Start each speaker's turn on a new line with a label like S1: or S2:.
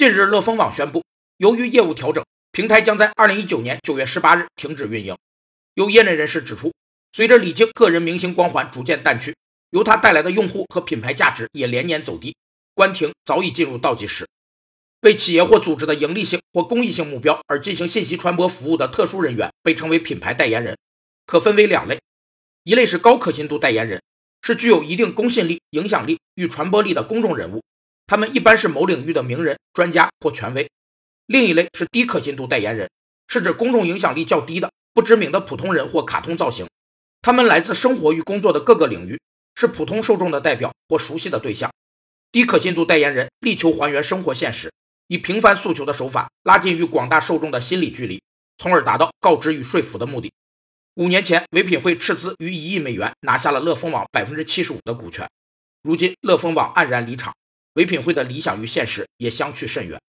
S1: 近日，乐蜂网宣布，由于业务调整，平台将在二零一九年九月十八日停止运营。有业内人士指出，随着李菁个人明星光环逐渐淡去，由他带来的用户和品牌价值也连年走低，关停早已进入倒计时。为企业或组织的盈利性或公益性目标而进行信息传播服务的特殊人员被称为品牌代言人，可分为两类：一类是高可信度代言人，是具有一定公信力、影响力与传播力的公众人物。他们一般是某领域的名人、专家或权威。另一类是低可信度代言人，是指公众影响力较低的不知名的普通人或卡通造型。他们来自生活与工作的各个领域，是普通受众的代表或熟悉的对象。低可信度代言人力求还原生活现实，以平凡诉求的手法拉近与广大受众的心理距离，从而达到告知与说服的目的。五年前，唯品会斥资逾一亿美元拿下了乐蜂网百分之七十五的股权。如今，乐蜂网黯然离场。唯品会的理想与现实也相去甚远。